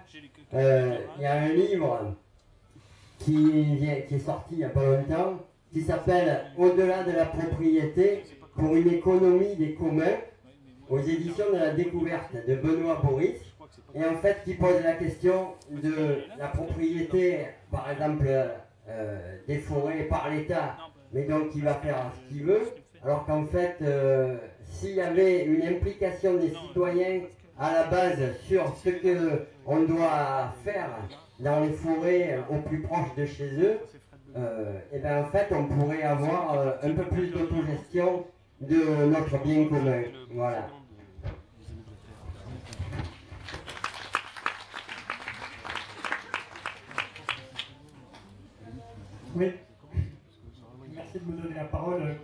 euh, il y a un livre qui, qui est sorti il n'y a pas longtemps, qui s'appelle Au-delà de la propriété pour une économie des communs, aux éditions de la découverte de Benoît Boris, et en fait qui pose la question de la propriété, par exemple, des forêts par l'État, mais donc qui va faire ce qu'il veut, alors qu'en fait, euh, s'il y avait une implication des citoyens à la base sur ce qu'on doit faire dans les forêts au plus proche de chez eux, et euh, eh bien en fait on pourrait avoir euh, un peu plus d'autogestion de notre bien commun. Voilà. Merci de me donner la parole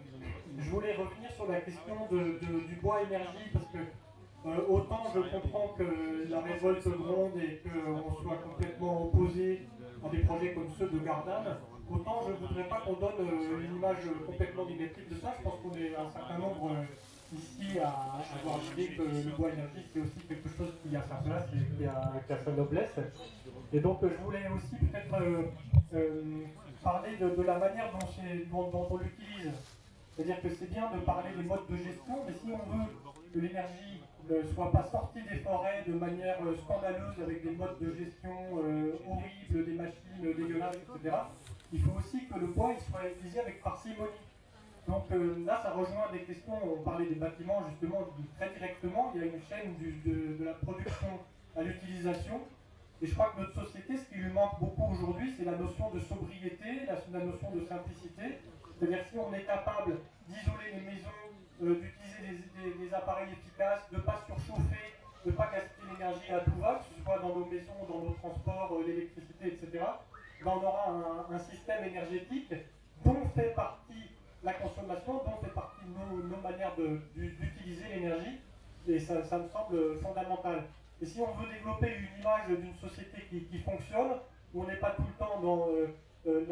sur la question du bois énergie parce que euh, autant je comprends que la révolte gronde et qu'on soit complètement opposé à des projets comme ceux de Gardanne, autant je ne voudrais pas qu'on donne euh, une image complètement négative de ça. Je pense qu'on est un certain nombre euh, ici à, avoir l'idée que le bois énergie c'est aussi quelque chose qui a sa place et qui a, sa noblesse. Et donc je voulais aussi peut-être parler de, la manière dont on l'utilise. C'est-à-dire que c'est bien de parler des modes de gestion, mais si on veut que l'énergie ne soit pas sortie des forêts de manière euh, scandaleuse avec des modes de gestion euh, horribles, des machines dégueulasses, etc., il faut aussi que le bois il soit utilisé avec parcimonie. Donc euh, là, ça rejoint des questions, on parlait des bâtiments justement très directement, il y a une chaîne de, la production à l'utilisation. Et je crois que notre société, ce qui lui manque beaucoup aujourd'hui, c'est la notion de sobriété, la notion de simplicité. C'est-à-dire si on est capable d'isoler les maisons, euh, d'utiliser des, appareils efficaces, de ne pas surchauffer, de ne pas gaspiller l'énergie à tout va, que ce soit dans nos maisons, dans nos transports, euh, l'électricité, etc., ben, on aura un, système énergétique dont fait partie la consommation, dont fait partie nos, manières d'utiliser l'énergie, et ça, me semble fondamental. Et si on veut développer une image d'une société qui, fonctionne, où on n'est pas tout le temps dans euh, euh,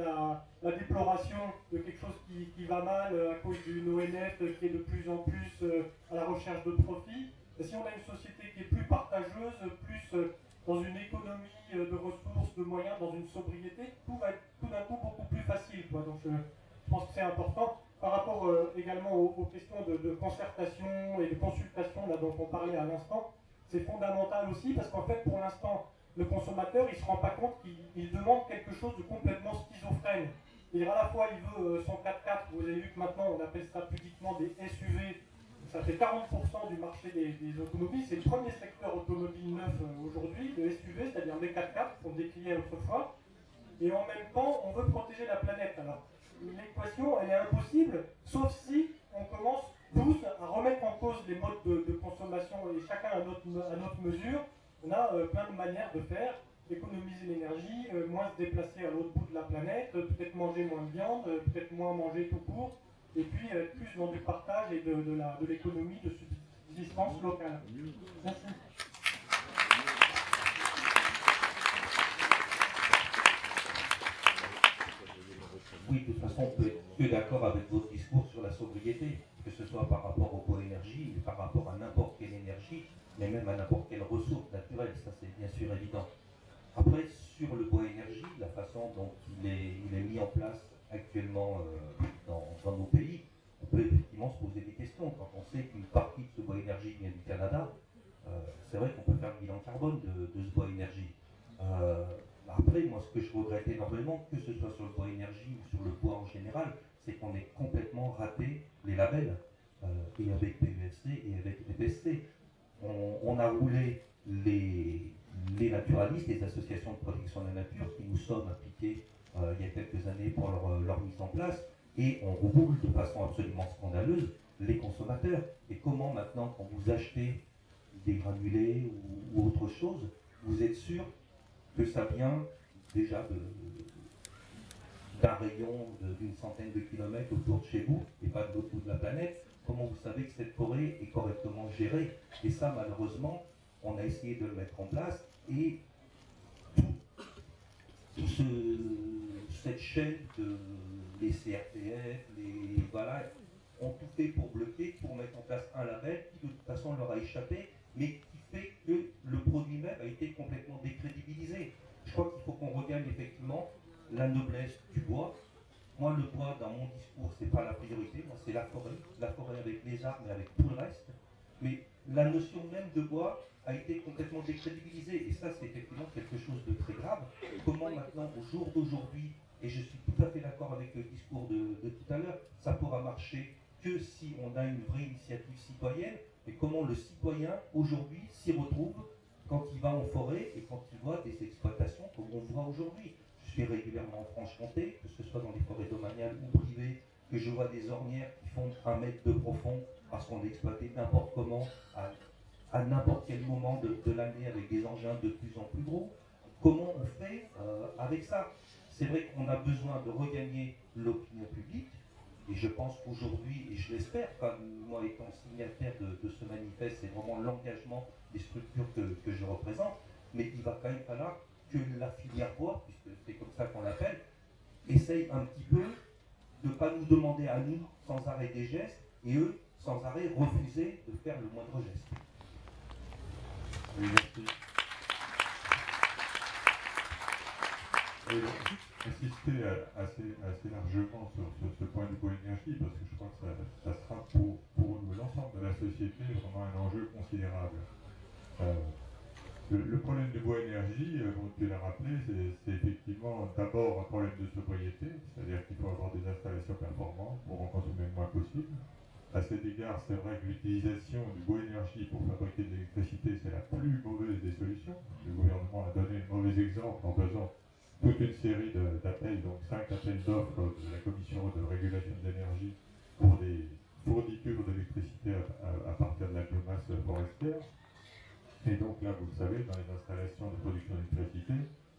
la, déploration de quelque chose qui, va mal euh, à cause d'une ONF qui est de plus en plus euh, à la recherche de profit. si on a une société qui est plus partageuse, plus dans une économie de ressources, de moyens, dans une sobriété, tout va être tout d'un coup beaucoup plus facile. Donc je, pense que c'est important. Par rapport également aux, questions de, concertation et de consultation là, dont on parlait à l'instant, c'est fondamental aussi parce qu'en fait, pour l'instant, le consommateur, il ne se rend pas compte qu'il demande quelque chose de complètement schizophrène. Et à la fois, il veut euh, son 4x4, vous avez vu que maintenant, on appelle ça publiquement des SUV, ça fait 40% du marché des, automobiles, c'est le premier secteur automobile neuf euh, aujourd'hui, le SUV, c'est-à-dire les 4x4 qu'on décriait autrefois, et en même temps, on veut protéger la planète. Alors, l'équation, elle est impossible, sauf si on commence tous à remettre en cause les modes de, consommation, et chacun à notre, à notre mesure, on a euh, plein de manières de faire, économiser l'énergie, euh, moins se déplacer à l'autre bout de la planète, euh, peut-être manger moins de viande, peut-être moins manger tout court, et puis être plus dans du partage et de, l'économie de, subsistance locale. Merci. Oui, de toute façon, on peut être d'accord avec votre discours sur la sobriété, que ce soit par rapport au bois-énergie, par rapport à n'importe quelle énergie mais même à n'importe quelle ressource naturelle, ça c'est bien sûr évident. Après, sur le bois énergie, la façon dont il est, mis en place actuellement euh, dans, nos pays, on peut effectivement se poser des questions. Quand on sait qu'une partie de ce bois énergie vient du Canada, euh, c'est vrai qu'on peut faire le bilan carbone de, ce bois énergie. Euh, après, moi, ce que je regrette énormément, que ce soit sur le bois énergie ou sur le bois en général, c'est qu'on ait complètement raté les labels, et avec PEFC et avec PSC on, a roulé les, naturalistes, les associations de protection de la nature qui nous sommes appliqués euh, il y a quelques années pour euh, leur, mise en place, et on roule de façon absolument scandaleuse les consommateurs. Et comment maintenant, quand vous achetez des granulés ou, autre chose, vous êtes sûr que ça vient déjà d'un rayon d'une centaine de kilomètres autour de chez vous et pas de l'autre bout de la planète, comment vous savez que cette forêt est correctement gérée? Et ça, malheureusement, on a essayé de le mettre en place et tout, cette chaîne de les CRTF, les voilà, ont tout fait pour bloquer, pour mettre en place un label qui de toute façon leur a échappé, mais qui fait que le produit même a été complètement décrédibilisé. Je crois qu'il faut qu'on regagne effectivement la noblesse du bois. Moi, le bois, dans mon discours, c'est pas la priorité. Moi, c'est la forêt. La forêt avec les arbres et avec tout le reste. Mais la notion même de bois a été complètement décrédibilisée. Et ça, c'est effectivement quelque chose de très grave. Comment maintenant, au jour d'aujourd'hui, et je suis tout à fait d'accord avec le discours de, tout à l'heure, ça pourra marcher que si on a une vraie initiative citoyenne? Et comment le citoyen, aujourd'hui, s'y retrouve quand il va en forêt et quand il voit des exploitations comme on voit aujourd'hui? Régulièrement en Franche-Comté, que ce soit dans les forêts domaniales ou privées, que je vois des ornières qui font un mètre de profond parce qu'on exploité n'importe comment, à, n'importe quel moment de, l'année avec des engins de plus en plus gros. Comment on fait euh, avec ça? C'est vrai qu'on a besoin de regagner l'opinion publique, et je pense qu'aujourd'hui, et je l'espère, comme moi étant signataire de, ce manifeste, c'est vraiment l'engagement des structures que, que, je représente, mais il va quand même falloir que la filière bois, puisque c'est comme ça qu'on l'appelle, essaye un petit peu de ne pas nous demander à nous sans arrêt des gestes, et eux, sans arrêt, refuser de faire le moindre geste. Merci. insister assez, assez largement sur, ce point de coénergie, parce que je crois que ça, sera pour, pour l'ensemble de la société vraiment un enjeu considérable. Euh, le, problème de bois énergie, euh, comme tu l'as rappelé, c'est effectivement d'abord un problème de sobriété, c'est-à-dire qu'il faut avoir des installations performantes pour en consommer le moins possible. À cet égard, c'est vrai que l'utilisation du bois énergie pour fabriquer de l'électricité, c'est la plus mauvaise des solutions. Le gouvernement a donné un mauvais exemple en faisant toute une série d'appels, donc cinq appels d'offres de la Commission de régulation de l'énergie pour des fournitures d'électricité à, partir de la biomasse forestière. Et donc là, vous le savez, dans les installations de production d'électricité,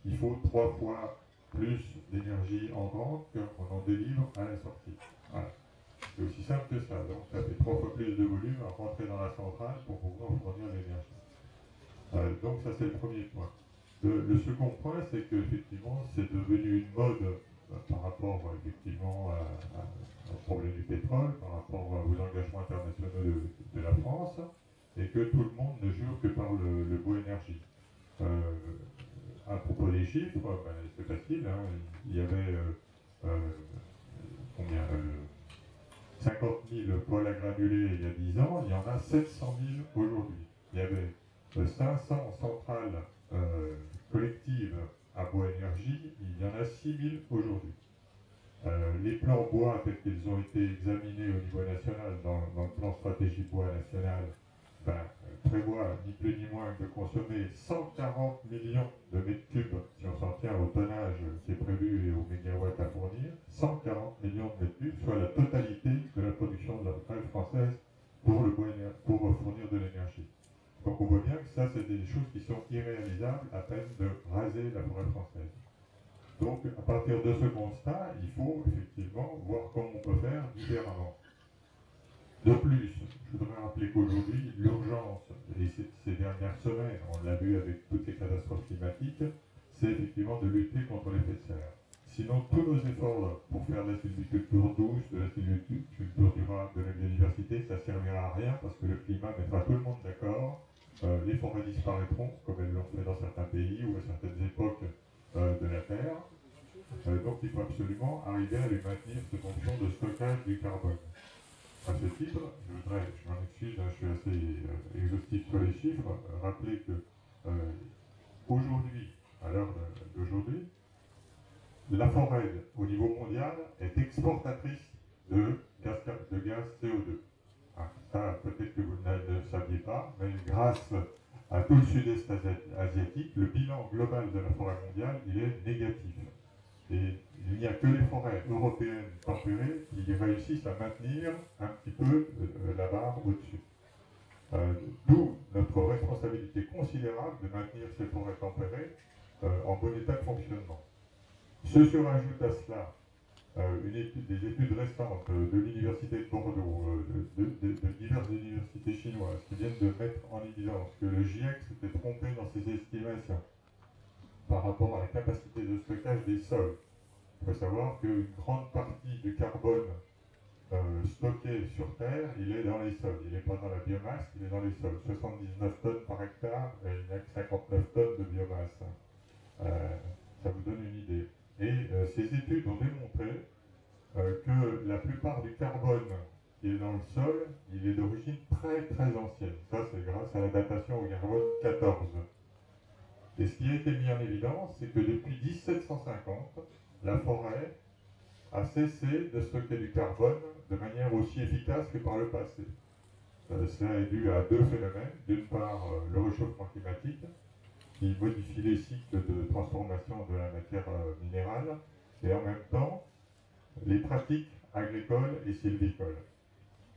il faut trois fois plus d'énergie en grande qu'on en délivre à la sortie. Voilà. C'est aussi simple que ça. Donc ça fait trois fois plus de volume à rentrer dans la centrale pour pouvoir fournir l'énergie. Euh, donc ça c'est le premier point. Le, second point, c'est qu'effectivement, c'est devenu une mode euh, par rapport effectivement au problème du pétrole, par rapport aux engagements internationaux de la France et que tout le monde ne jure que par le, bois énergie. Euh, à propos des chiffres, ben, c'est facile, hein. il y avait combien 50 000 poils à granuler il y a 10 ans, il y en a 700 000 aujourd'hui. Il y avait 500 centrales collectives à bois énergie, il y en a 6 000 aujourd'hui. les plans bois tels qu'ils ont été examinés au niveau national dans, dans le plan stratégie bois national ben, prévoit ni plus ni moins de consommer 140 millions de mètres cubes, si on s'en tient au tonnage qui est prévu et au mégawatts à fournir, 140 millions de mètres cubes, soit la totalité de la production de la forêt française pour, le pour fournir de l'énergie. Donc on voit bien que ça, c'est des choses qui sont irréalisables à peine de raser la forêt française. Donc à partir de ce constat, il faut effectivement voir comment on peut faire différemment. De plus, je voudrais rappeler qu'aujourd'hui, l'urgence, et ces dernières semaines, on l'a vu avec toutes les catastrophes climatiques, c'est effectivement de lutter contre l'effet de serre. Sinon, tous nos efforts pour faire de la sylviculture douce, de la sylviculture durable, de la biodiversité, ça ne servira à rien parce que le climat mettra tout le monde d'accord. Euh, les forêts disparaîtront, comme elles l'ont fait dans certains pays ou à certaines époques euh, de la Terre. Euh, donc il faut absolument arriver à les maintenir ces fonctions de stockage du carbone. À ce titre, je voudrais, je m'en excuse, hein, je suis assez euh, exhaustif sur les chiffres, rappeler que euh, aujourd'hui, à l'heure d'aujourd'hui, la forêt au niveau mondial est exportatrice de gaz, de gaz CO2. Ah, ça, peut-être que vous ne le saviez pas, mais grâce à tout le sud-est asiatique, le bilan global de la forêt mondiale, il est négatif. Il n'y a que les forêts européennes tempérées qui réussissent à maintenir un petit peu euh, la barre au-dessus. Euh, d'où notre responsabilité considérable de maintenir ces forêts tempérées euh, en bon état de fonctionnement. Se surajoute à cela des études récentes de l'Université de Bordeaux, de, de, diverses universités chinoises, qui viennent de mettre en évidence que le GIEC s'était trompé dans ses estimations par rapport à la capacité de stockage des sols. Il faut savoir qu'une grande partie du carbone euh, stocké sur Terre, il est dans les sols. Il n'est pas dans la biomasse, il est dans les sols. 79 tonnes par hectare et il n'y a que 59 tonnes de biomasse. Euh, ça vous donne une idée. Et euh, ces études ont démontré que la plupart du carbone qui est dans le sol, il est d'origine très très ancienne. Ça, c'est grâce à la datation au carbone 14. Et ce qui a été mis en évidence, c'est que depuis 1750, la forêt a cessé de stocker du carbone de manière aussi efficace que par le passé. Euh, cela est dû à deux phénomènes. D'une part, euh, le réchauffement climatique, qui modifie les cycles de transformation de la matière euh, minérale, et en même temps, les pratiques agricoles et sylvicoles.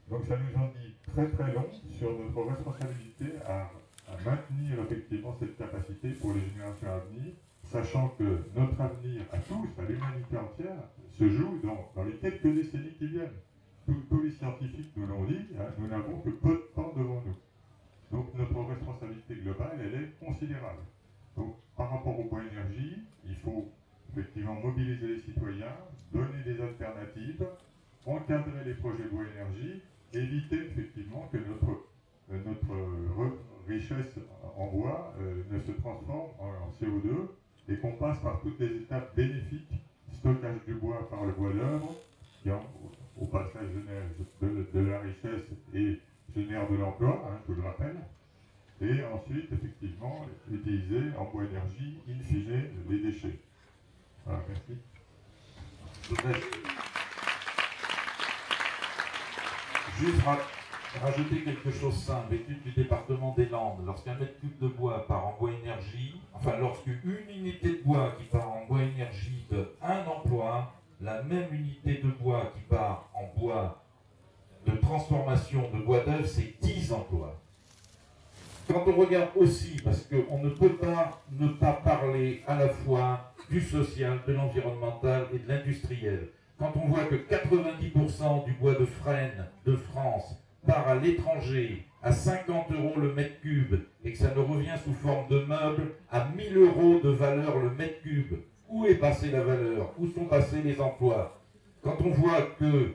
Donc ça nous en dit très très long sur notre responsabilité à, à maintenir effectivement cette capacité pour les générations à venir sachant que notre avenir à tous, à l'humanité entière, se joue dans, les quelques décennies qui viennent. Tous, les scientifiques nous l'ont dit, hein, nous n'avons que peu de temps devant nous. Donc notre responsabilité globale, elle est considérable. Donc par rapport au bois énergie, il faut effectivement mobiliser les citoyens, donner des alternatives, encadrer les projets bois énergie, éviter effectivement que notre, notre richesse en bois euh, ne se transforme en CO2 et qu'on passe par toutes les étapes bénéfiques, stockage du bois par le bois d'œuvre, qui au, passage génère de, la richesse et génère de l'emploi, hein, je le rappelle, et ensuite, effectivement, utiliser en bois énergie, in fine, les déchets. Voilà, merci. Juste rajouter quelque chose simple. Étude du département des Landes. Lorsqu'un mètre cube de bois part en bois énergie, enfin lorsqu'une unité de bois qui part en bois énergie de un emploi, la même unité de bois qui part en bois de transformation de bois d'œuvre, c'est 10 emplois. Quand on regarde aussi, parce qu'on ne peut pas ne pas parler à la fois du social, de l'environnemental et de l'industriel, quand on voit que 90% du bois de frêne de France part à l'étranger à 50 euros le mètre cube et que ça ne revient sous forme de meubles à 1000 euros de valeur le mètre cube, où est passée la valeur? Où sont passés les emplois? Quand on voit que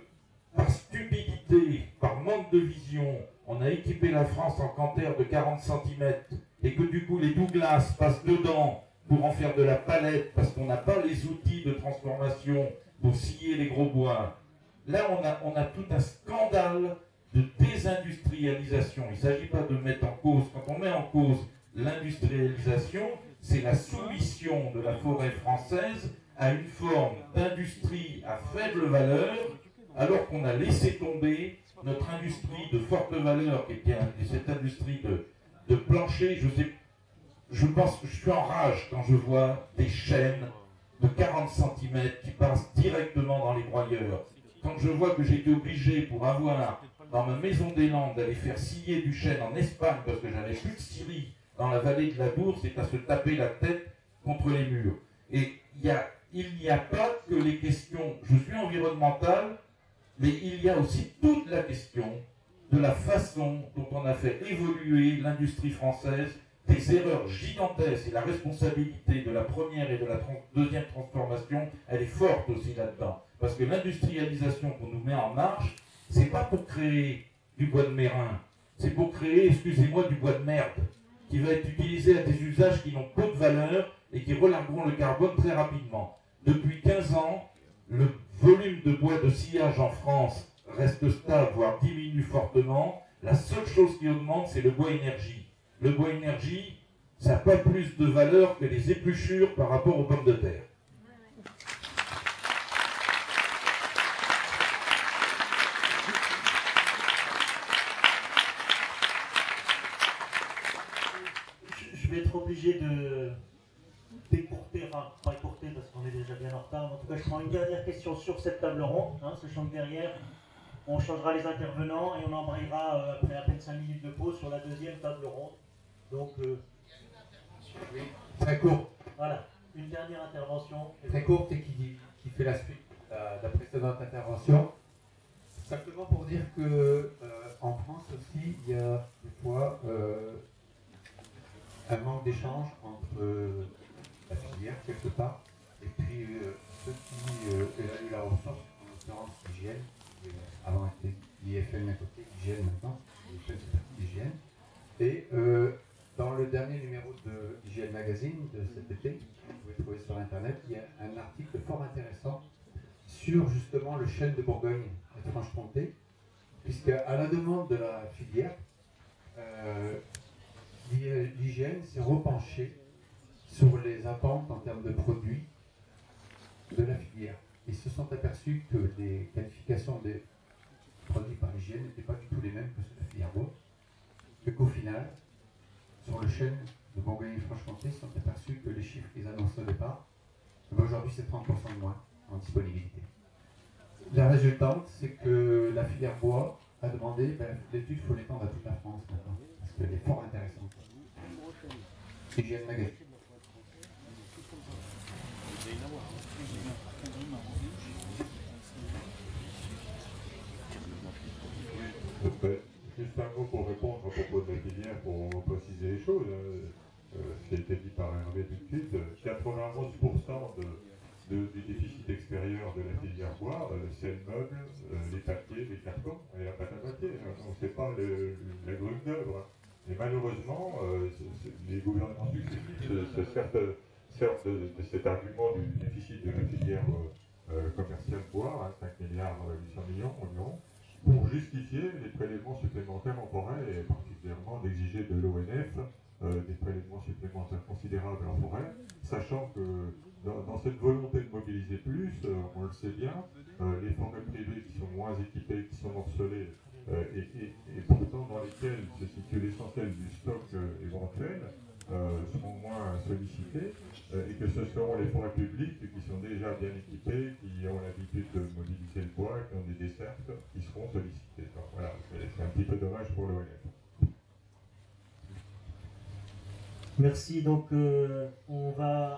par stupidité, par manque de vision, on a équipé la France en canter de 40 cm et que du coup les Douglas passent dedans pour en faire de la palette parce qu'on n'a pas les outils de transformation pour scier les gros bois. Là, on a, on a tout un scandale de désindustrialisation. Il ne s'agit pas de mettre en cause, quand on met en cause l'industrialisation, c'est la soumission de la forêt française à une forme d'industrie à faible valeur, alors qu'on a laissé tomber notre industrie de forte valeur, qui était cette industrie de, plancher. Je, sais, je pense que je suis en rage quand je vois des chaînes de 40 cm qui passent directement dans les broyeurs. Quand je vois que j'ai été obligé pour avoir dans ma maison des Landes d'aller faire scier du chêne en Espagne parce que j'avais plus de scierie dans la vallée de la Dour, c'est à se taper la tête contre les murs. Et il n'y a pas que les questions, je suis environnemental, mais il y a aussi toute la question de la façon dont on a fait évoluer l'industrie française, des erreurs gigantesques et la responsabilité de la première et de la deuxième transformation, elle est forte aussi là-dedans. Parce que l'industrialisation qu'on nous met en marche, c'est pas pour créer du bois de mérin, c'est pour créer, excusez-moi, du bois de merde, qui va être utilisé à des usages qui n'ont peu de valeur et qui relargueront le carbone très rapidement. Depuis 15 ans, le volume de bois de sillage en France reste stable, voire diminue fortement. La seule chose qui augmente, c'est le bois énergie. Le bois énergie, ça n'a pas plus de valeur que les épluchures par rapport aux pommes de terre. obligé de enfin pas écourter parce qu'on est déjà bien en retard, en tout cas je prends une dernière question sur cette table ronde, hein, sachant que derrière on changera les intervenants et on embrayera euh, après à peine 5 minutes de pause sur la deuxième table ronde. Donc, euh, très court. Voilà, une dernière intervention. Très courte et qui, qui fait la suite. la, la précédente intervention. Simplement pour dire que euh, en France aussi, il y a des fois euh, un manque d'échange entre euh, la filière quelque part et puis euh, ceux qui euh, évaluent la ressource, en l'occurrence l'hygiène, euh, avant était l'IFM à côté, l'hygiène maintenant, l'IFM c'est partie l'hygiène. Et euh, dans le dernier numéro de l'hygiène magazine de cet été, vous pouvez trouver sur internet, il y a un article fort intéressant sur justement le chêne de Bourgogne de Franche-Comté, puisque à la demande de la filière, l'hy- l'hygiène s'est repenchée sur les attentes en termes de produits de la filière. Ils se sont aperçus que les qualifications des produits par l'hygiène n'étaient pas du tout les mêmes que ceux de la filière bois, et qu'au final, sur le chêne de Bourgogne et Franche-Comté, ils se sont aperçus que les chiffres qu'ils annonçaient au départ, eh ben, aujourd'hui c'est 30% de moins en disponibilité. La résultante, c'est que la filière bois a demandé, ben, l'étude, il faut l'étendre à toute la France maintenant, parce qu'elle est fort intéressante. Hygiène Magazine. Juste un mot pour répondre à propos de la filière, pour préciser les choses. hein. Euh, dit par Hervé tout de suite, euh, 91% de, de- du déficit extérieur de la filière bois, euh, c'est le meuble, euh, les papiers, les cartons et la pâte à papier. hein. On ne sait pas la grue d'œuvre. hein. Et malheureusement, euh, les gouvernements successifs se servent, servent de, cet argument du déficit de la filière euh, euh, commerciale bois, hein, 5 milliards euh, 800 millions environ, pour justifier les prélèvements supplémentaires en forêt et particulièrement d'exiger de l'ONF euh, des prélèvements supplémentaires considérables en forêt, sachant que dans, cette volonté de mobiliser plus, euh, on le sait bien, euh, les forêts privées qui sont moins équipées, qui sont morcelées euh, et, et- pourtant dans lesquelles se situe l'essentiel du stock euh, éventuel, euh, seront moins sollicitées euh, et que ce seront les forêts publiques qui sont déjà bien équipées, qui ont l'habitude de mobiliser le bois, qui ont des dessertes, qui seront sollicitées. Voilà, c'est un petit peu dommage pour l'ONF. Merci. Donc, euh, on va